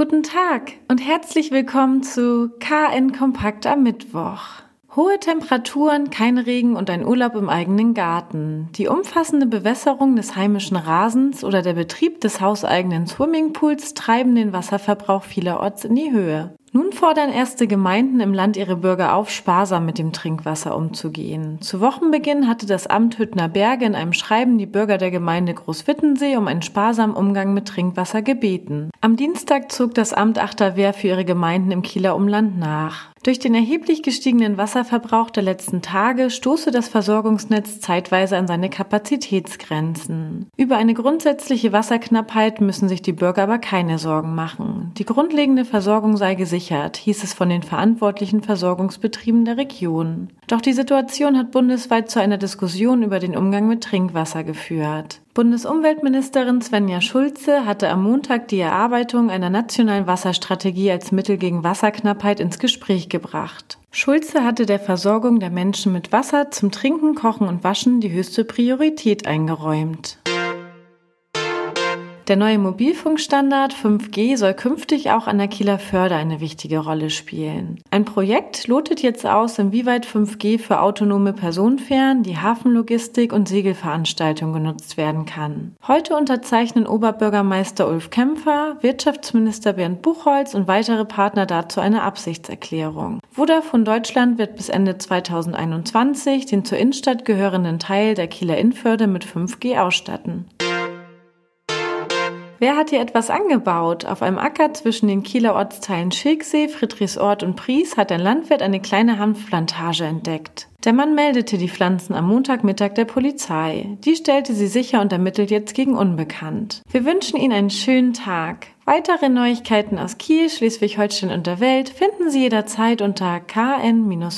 Guten Tag und herzlich willkommen zu KN Kompakt am Mittwoch. Hohe Temperaturen, kein Regen und ein Urlaub im eigenen Garten. Die umfassende Bewässerung des heimischen Rasens oder der Betrieb des hauseigenen Swimmingpools treiben den Wasserverbrauch vielerorts in die Höhe. Nun fordern erste Gemeinden im Land ihre Bürger auf, sparsam mit dem Trinkwasser umzugehen. Zu Wochenbeginn hatte das Amt Hüttner Berge in einem Schreiben die Bürger der Gemeinde Großwittensee um einen sparsamen Umgang mit Trinkwasser gebeten. Am Dienstag zog das Amt Achterwehr für ihre Gemeinden im Kieler Umland nach. Durch den erheblich gestiegenen Wasserverbrauch der letzten Tage stoße das Versorgungsnetz zeitweise an seine Kapazitätsgrenzen. Über eine grundsätzliche Wasserknappheit müssen sich die Bürger aber keine Sorgen machen. Die grundlegende Versorgung sei gesichert, hieß es von den verantwortlichen Versorgungsbetrieben der Region. Doch die Situation hat bundesweit zu einer Diskussion über den Umgang mit Trinkwasser geführt. Bundesumweltministerin Svenja Schulze hatte am Montag die Erarbeitung einer nationalen Wasserstrategie als Mittel gegen Wasserknappheit ins Gespräch gebracht. Schulze hatte der Versorgung der Menschen mit Wasser zum Trinken, Kochen und Waschen die höchste Priorität eingeräumt. Der neue Mobilfunkstandard 5G soll künftig auch an der Kieler Förde eine wichtige Rolle spielen. Ein Projekt lotet jetzt aus, inwieweit 5G für autonome Personenfähren, die Hafenlogistik und Segelveranstaltungen genutzt werden kann. Heute unterzeichnen Oberbürgermeister Ulf Kämpfer, Wirtschaftsminister Bernd Buchholz und weitere Partner dazu eine Absichtserklärung. Vodafone Deutschland wird bis Ende 2021 den zur Innenstadt gehörenden Teil der Kieler Innenförde mit 5G ausstatten. Wer hat hier etwas angebaut? Auf einem Acker zwischen den Kieler Ortsteilen Schilksee, Friedrichsort und Pries hat ein Landwirt eine kleine Hanfplantage entdeckt. Der Mann meldete die Pflanzen am Montagmittag der Polizei. Die stellte sie sicher und ermittelt jetzt gegen Unbekannt. Wir wünschen Ihnen einen schönen Tag. Weitere Neuigkeiten aus Kiel, Schleswig-Holstein und der Welt finden Sie jederzeit unter kn-online.de.